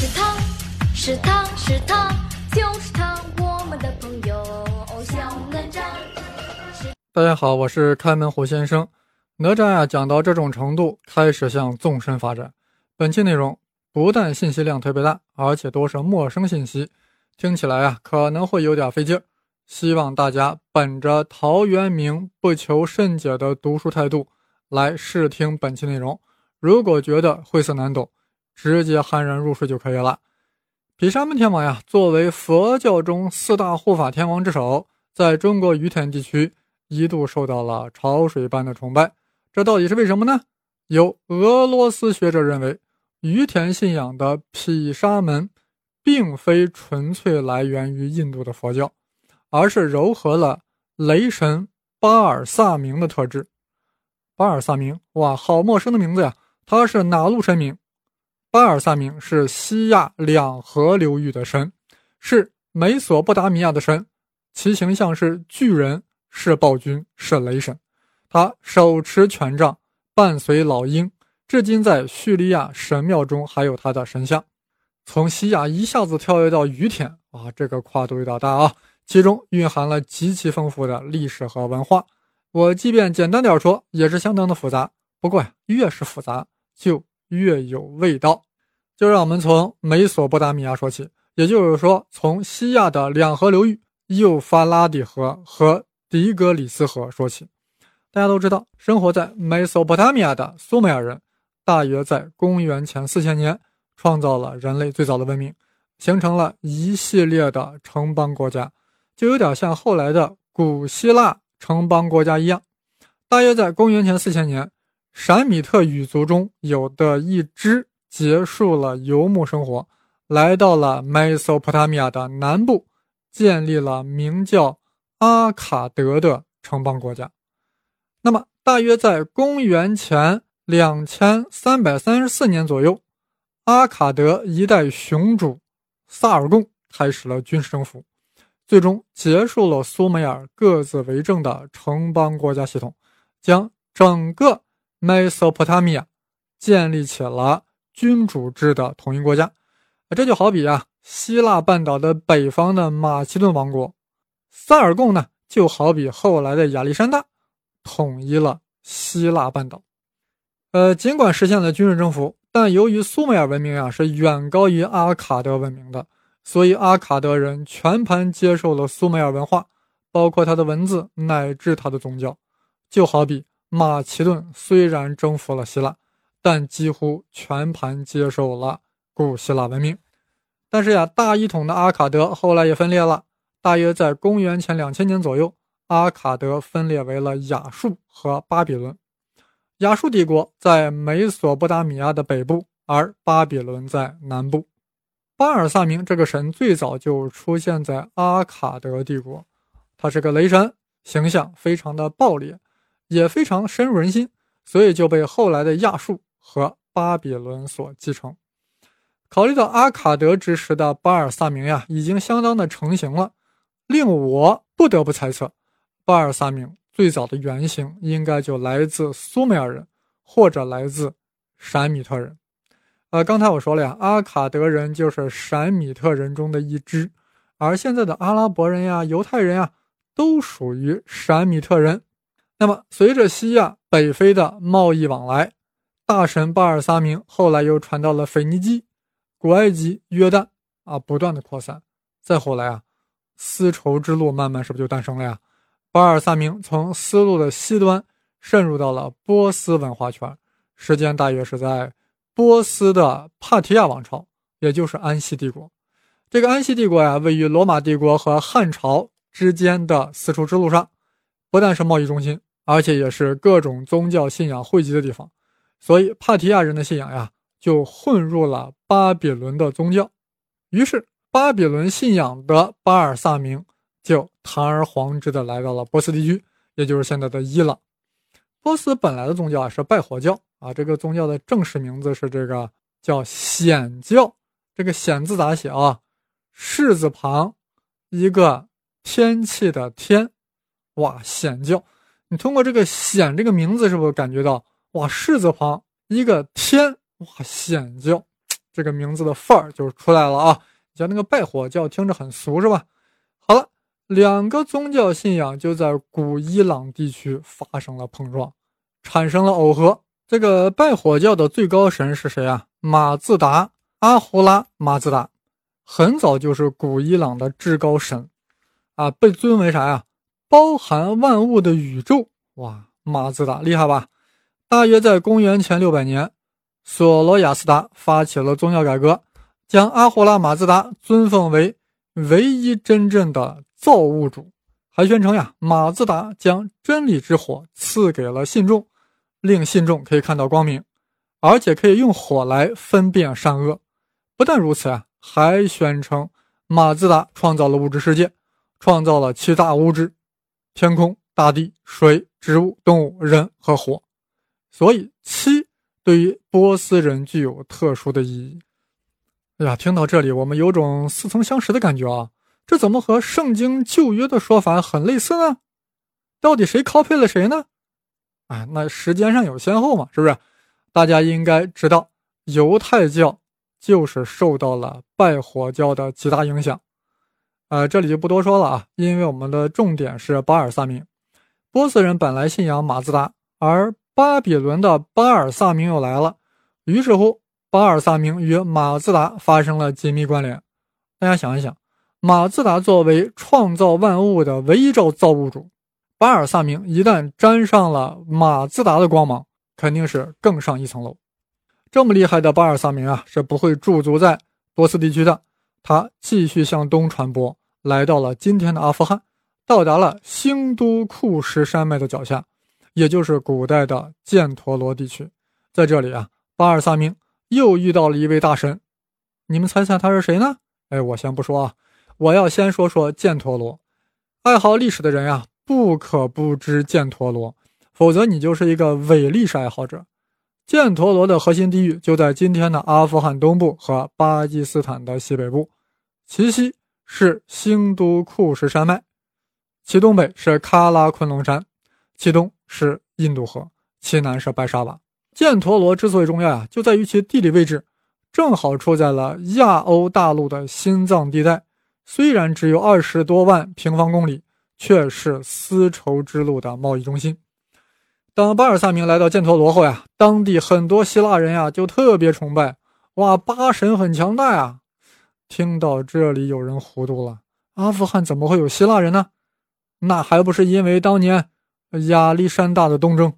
是他，是他，是他，就是他，我们的朋友小哪吒。大家好，我是开门虎先生。哪吒呀，讲到这种程度，开始向纵深发展。本期内容不但信息量特别大，而且都是陌生信息，听起来啊可能会有点费劲儿。希望大家本着陶渊明不求甚解的读书态度来试听本期内容。如果觉得晦涩难懂，直接酣然入睡就可以了。毗沙门天王呀，作为佛教中四大护法天王之首，在中国于田地区一度受到了潮水般的崇拜。这到底是为什么呢？有俄罗斯学者认为，于田信仰的毗沙门，并非纯粹来源于印度的佛教。而是糅合了雷神巴尔萨明的特质。巴尔萨明，哇，好陌生的名字呀！他是哪路神明？巴尔萨明是西亚两河流域的神，是美索不达米亚的神。其形象是巨人，是暴君，是雷神。他手持权杖，伴随老鹰，至今在叙利亚神庙中还有他的神像。从西亚一下子跳跃到于田，哇，这个跨度有点大啊！其中蕴含了极其丰富的历史和文化，我即便简单点说，也是相当的复杂。不过呀，越是复杂，就越有味道。就让我们从美索不达米亚说起，也就是说，从西亚的两河流域——幼发拉底河和底格里斯河说起。大家都知道，生活在美索不达米亚的苏美尔人，大约在公元前四千年创造了人类最早的文明，形成了一系列的城邦国家。就有点像后来的古希腊城邦国家一样，大约在公元前四千年，闪米特语族中有的一支结束了游牧生活，来到了美索不达米亚的南部，建立了名叫阿卡德的城邦国家。那么，大约在公元前两千三百三十四年左右，阿卡德一代雄主萨尔贡开始了军事征服。最终结束了苏美尔各自为政的城邦国家系统，将整个美索不达米亚建立起了君主制的统一国家。这就好比啊，希腊半岛的北方的马其顿王国，萨尔贡呢，就好比后来的亚历山大，统一了希腊半岛。呃，尽管实现了军事征服，但由于苏美尔文明啊是远高于阿卡德文明的。所以，阿卡德人全盘接受了苏美尔文化，包括他的文字乃至他的宗教。就好比马其顿虽然征服了希腊，但几乎全盘接受了古希腊文明。但是呀，大一统的阿卡德后来也分裂了。大约在公元前两千年左右，阿卡德分裂为了亚述和巴比伦。亚述帝国在美索不达米亚的北部，而巴比伦在南部。巴尔萨明这个神最早就出现在阿卡德帝国，他是个雷神，形象非常的暴烈，也非常深入人心，所以就被后来的亚述和巴比伦所继承。考虑到阿卡德之时的巴尔萨明呀，已经相当的成型了，令我不得不猜测，巴尔萨明最早的原型应该就来自苏美尔人，或者来自闪米特人。呃，刚才我说了呀，阿卡德人就是闪米特人中的一支，而现在的阿拉伯人呀、犹太人呀，都属于闪米特人。那么，随着西亚、北非的贸易往来，大神巴尔萨明后来又传到了腓尼基、古埃及、约旦啊，不断的扩散。再后来啊，丝绸之路慢慢是不是就诞生了呀？巴尔萨明从丝路的西端渗入到了波斯文化圈，时间大约是在。波斯的帕提亚王朝，也就是安息帝国。这个安息帝国呀，位于罗马帝国和汉朝之间的丝绸之路上，不但是贸易中心，而且也是各种宗教信仰汇集的地方。所以，帕提亚人的信仰呀，就混入了巴比伦的宗教。于是，巴比伦信仰的巴尔萨明就堂而皇之的来到了波斯地区，也就是现在的伊朗。波斯本来的宗教啊是拜火教。啊，这个宗教的正式名字是这个叫显教。这个显字咋写啊？士字旁一个天气的天，哇，显教。你通过这个显这个名字，是不是感觉到哇？士字旁一个天，哇，显教，这个名字的范儿就出来了啊。像那个拜火教听着很俗是吧？好了，两个宗教信仰就在古伊朗地区发生了碰撞，产生了耦合。这个拜火教的最高神是谁啊？马自达，阿胡拉马自达，很早就是古伊朗的至高神，啊，被尊为啥呀？包含万物的宇宙。哇，马自达厉害吧？大约在公元前六百年，索罗亚斯达发起了宗教改革，将阿胡拉马自达尊奉为唯一真正的造物主，还宣称呀，马自达将真理之火赐给了信众。令信众可以看到光明，而且可以用火来分辨善恶。不但如此啊，还宣称马自达创造了物质世界，创造了七大物质：天空、大地、水、植物、动物、人和火。所以七对于波斯人具有特殊的意义。哎呀，听到这里，我们有种似曾相识的感觉啊！这怎么和圣经旧约的说法很类似呢？到底谁 copy 了谁呢？啊，那时间上有先后嘛，是不是？大家应该知道，犹太教就是受到了拜火教的极大影响。呃，这里就不多说了啊，因为我们的重点是巴尔萨明。波斯人本来信仰马自达，而巴比伦的巴尔萨明又来了，于是乎，巴尔萨明与马自达发生了紧密关联。大家想一想，马自达作为创造万物的唯一造造物主。巴尔萨明一旦沾上了马自达的光芒，肯定是更上一层楼。这么厉害的巴尔萨明啊，是不会驻足在波斯地区的。他继续向东传播，来到了今天的阿富汗，到达了兴都库什山脉的脚下，也就是古代的犍陀罗地区。在这里啊，巴尔萨明又遇到了一位大神，你们猜猜他是谁呢？哎，我先不说啊，我要先说说犍陀罗。爱好历史的人呀。不可不知犍陀罗，否则你就是一个伪历史爱好者。犍陀罗的核心地域就在今天的阿富汗东部和巴基斯坦的西北部，其西是兴都库什山脉，其东北是喀拉昆仑山，其东是印度河，其南是白沙瓦。犍陀罗之所以重要啊，就在于其地理位置，正好处在了亚欧大陆的心脏地带，虽然只有二十多万平方公里。却是丝绸之路的贸易中心。当巴尔萨明来到犍陀罗后呀，当地很多希腊人呀就特别崇拜，哇，巴神很强大呀！听到这里，有人糊涂了：阿富汗怎么会有希腊人呢？那还不是因为当年亚历山大的东征。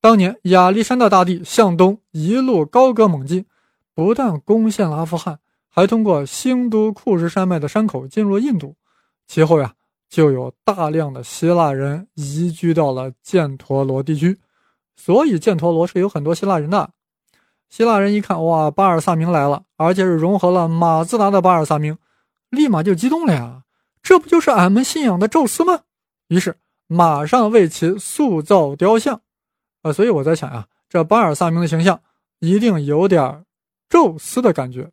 当年亚历山大大帝向东一路高歌猛进，不但攻陷了阿富汗，还通过兴都库什山脉的山口进入印度。其后呀。就有大量的希腊人移居到了犍陀罗地区，所以犍陀罗是有很多希腊人的。希腊人一看，哇，巴尔萨明来了，而且是融合了马自达的巴尔萨明，立马就激动了呀！这不就是俺们信仰的宙斯吗？于是马上为其塑造雕像。呃，所以我在想呀，这巴尔萨明的形象一定有点宙斯的感觉。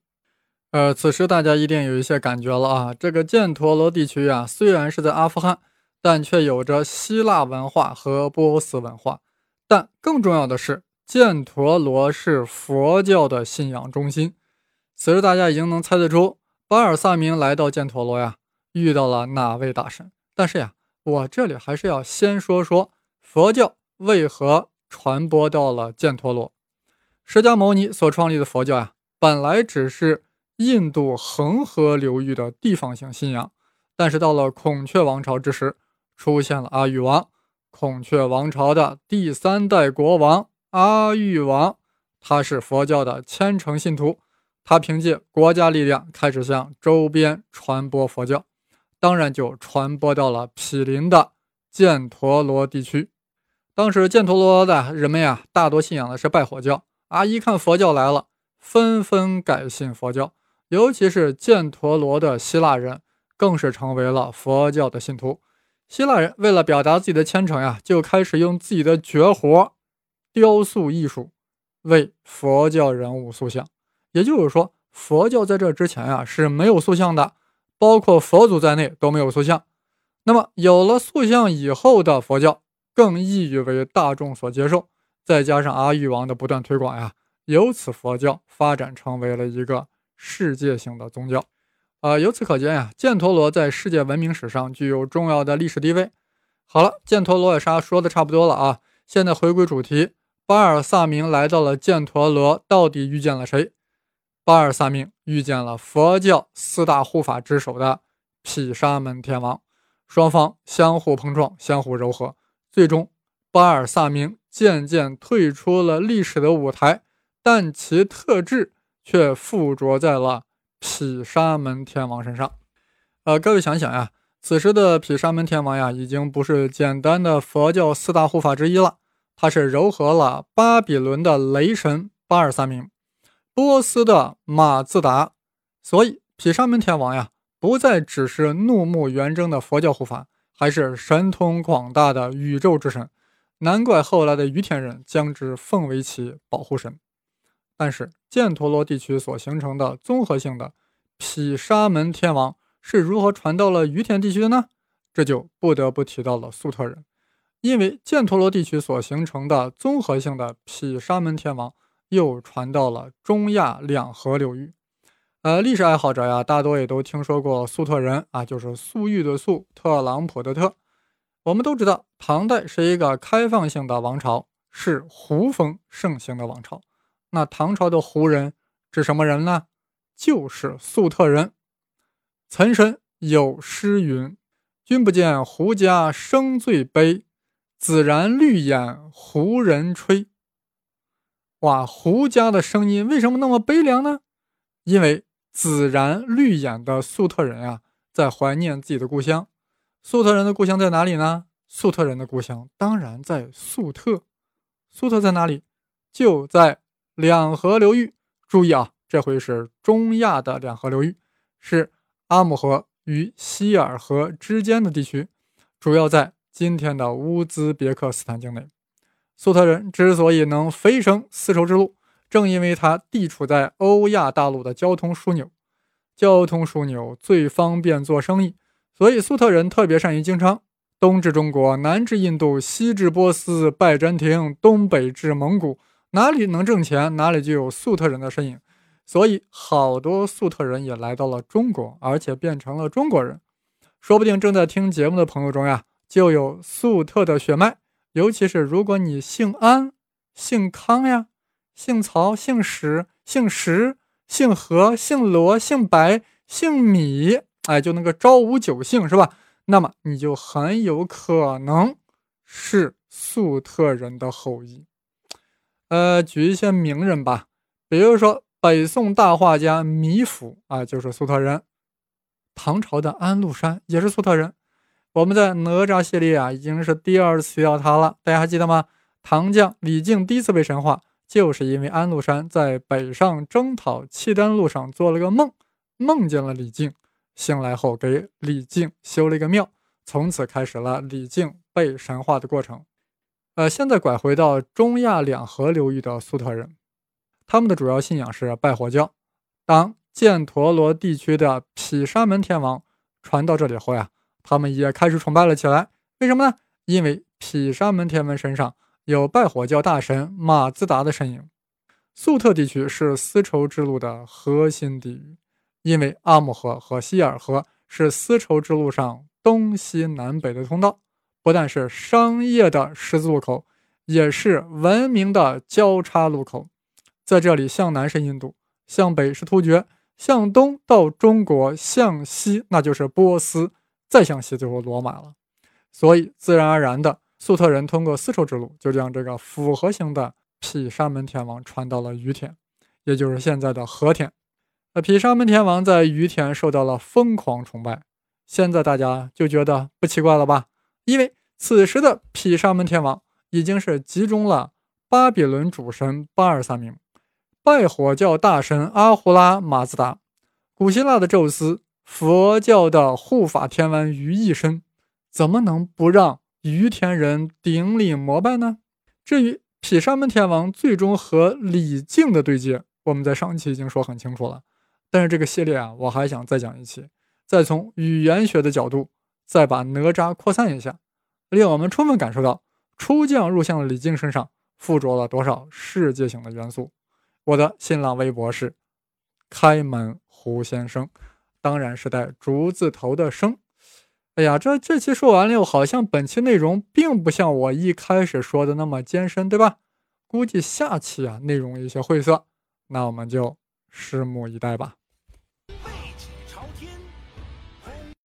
呃，此时大家一定有一些感觉了啊！这个犍陀罗地区啊，虽然是在阿富汗，但却有着希腊文化和波斯文化。但更重要的是，犍陀罗是佛教的信仰中心。此时大家已经能猜得出，巴尔萨明来到犍陀罗呀，遇到了哪位大神？但是呀，我这里还是要先说说佛教为何传播到了犍陀罗。释迦牟尼所创立的佛教呀，本来只是。印度恒河流域的地方性信仰，但是到了孔雀王朝之时，出现了阿育王。孔雀王朝的第三代国王阿育王，他是佛教的虔诚信徒，他凭借国家力量开始向周边传播佛教，当然就传播到了毗邻的犍陀罗地区。当时犍陀罗的人们呀，大多信仰的是拜火教啊，一看佛教来了，纷纷改信佛教。尤其是犍陀罗的希腊人，更是成为了佛教的信徒。希腊人为了表达自己的虔诚呀，就开始用自己的绝活——雕塑艺术，为佛教人物塑像。也就是说，佛教在这之前呀是没有塑像的，包括佛祖在内都没有塑像。那么，有了塑像以后的佛教，更易于为大众所接受。再加上阿育王的不断推广呀，由此佛教发展成为了一个世界性的宗教。呃，由此可见呀，犍陀罗在世界文明史上具有重要的历史地位。好了，犍陀罗也啥说的差不多了啊，现在回归主题，巴尔萨明来到了犍陀罗，到底遇见了谁？巴尔萨明遇见了佛教四大护法之首的毗沙门天王，双方相互碰撞，相互柔和，最终巴尔萨明渐渐退出了历史的舞台，但其特质却附着在了毗沙门天王身上。呃，各位想想呀，此时的毗沙门天王呀，已经不是简单的佛教四大护法之一了，他是糅合了巴比伦的雷神巴尔萨明。波斯的马自达，所以毗沙门天王呀，不再只是怒目圆睁的佛教护法，还是神通广大的宇宙之神。难怪后来的于田人将之奉为其保护神。但是犍陀罗地区所形成的综合性的毗沙门天王是如何传到了于田地区的呢？这就不得不提到了粟特人，因为犍陀罗地区所形成的综合性的毗沙门天王。又传到了中亚两河流域，呃，历史爱好者呀，大多也都听说过粟特人啊，就是粟裕的粟，特朗普的特。我们都知道，唐代是一个开放性的王朝，是胡风盛行的王朝。那唐朝的胡人指什么人呢？就是粟特人。岑参有诗云：“君不见胡家生最悲，紫然绿眼胡人吹。”哇，胡家的声音为什么那么悲凉呢？因为紫然绿眼的粟特人啊，在怀念自己的故乡。粟特人的故乡在哪里呢？粟特人的故乡当然在粟特。粟特在哪里？就在两河流域。注意啊，这回是中亚的两河流域，是阿姆河与希尔河之间的地区，主要在今天的乌兹别克斯坦境内。粟特人之所以能飞升丝绸之路，正因为它地处在欧亚大陆的交通枢纽，交通枢纽最方便做生意，所以粟特人特别善于经商。东至中国，南至印度，西至波斯、拜占庭，东北至蒙古，哪里能挣钱，哪里就有粟特人的身影。所以，好多粟特人也来到了中国，而且变成了中国人。说不定正在听节目的朋友中呀，就有粟特的血脉。尤其是如果你姓安、姓康呀、姓曹、姓史、姓石、姓何、姓罗、姓白、姓米，哎，就那个朝五九姓是吧？那么你就很有可能是粟特人的后裔。呃，举一些名人吧，比如说北宋大画家米芾啊，就是粟特人；唐朝的安禄山也是粟特人。我们在哪吒系列啊，已经是第二次提到他了，大家还记得吗？唐将李靖第一次被神化，就是因为安禄山在北上征讨契丹路上做了个梦，梦见了李靖，醒来后给李靖修了一个庙，从此开始了李靖被神化的过程。呃，现在拐回到中亚两河流域的粟特人，他们的主要信仰是拜火教。当犍陀罗地区的毗沙门天王传到这里后呀。他们也开始崇拜了起来，为什么呢？因为毗沙门天王身上有拜火教大神马自达的身影。粟特地区是丝绸之路的核心地域，因为阿姆河和希尔河是丝绸之路上东西南北的通道，不但是商业的十字路口，也是文明的交叉路口。在这里，向南是印度，向北是突厥，向东到中国，向西那就是波斯。再向西就是罗马了，所以自然而然的，粟特人通过丝绸之路就将这个复合型的毗沙门天王传到了于田，也就是现在的和田。那毗沙门天王在于田受到了疯狂崇拜，现在大家就觉得不奇怪了吧？因为此时的毗沙门天王已经是集中了巴比伦主神巴尔萨明、拜火教大神阿胡拉马自达、古希腊的宙斯。佛教的护法天王于一身，怎么能不让于田人顶礼膜拜呢？至于毗沙门天王最终和李靖的对接，我们在上期已经说很清楚了。但是这个系列啊，我还想再讲一期，再从语言学的角度，再把哪吒扩散一下，令我们充分感受到出将入相的李靖身上附着了多少世界性的元素。我的新浪微博是开门胡先生，当然是带竹字头的生。哎呀，这这期说完了，又好像本期内容并不像我一开始说的那么艰深，对吧？估计下期啊内容有些晦涩，那我们就拭目以待吧。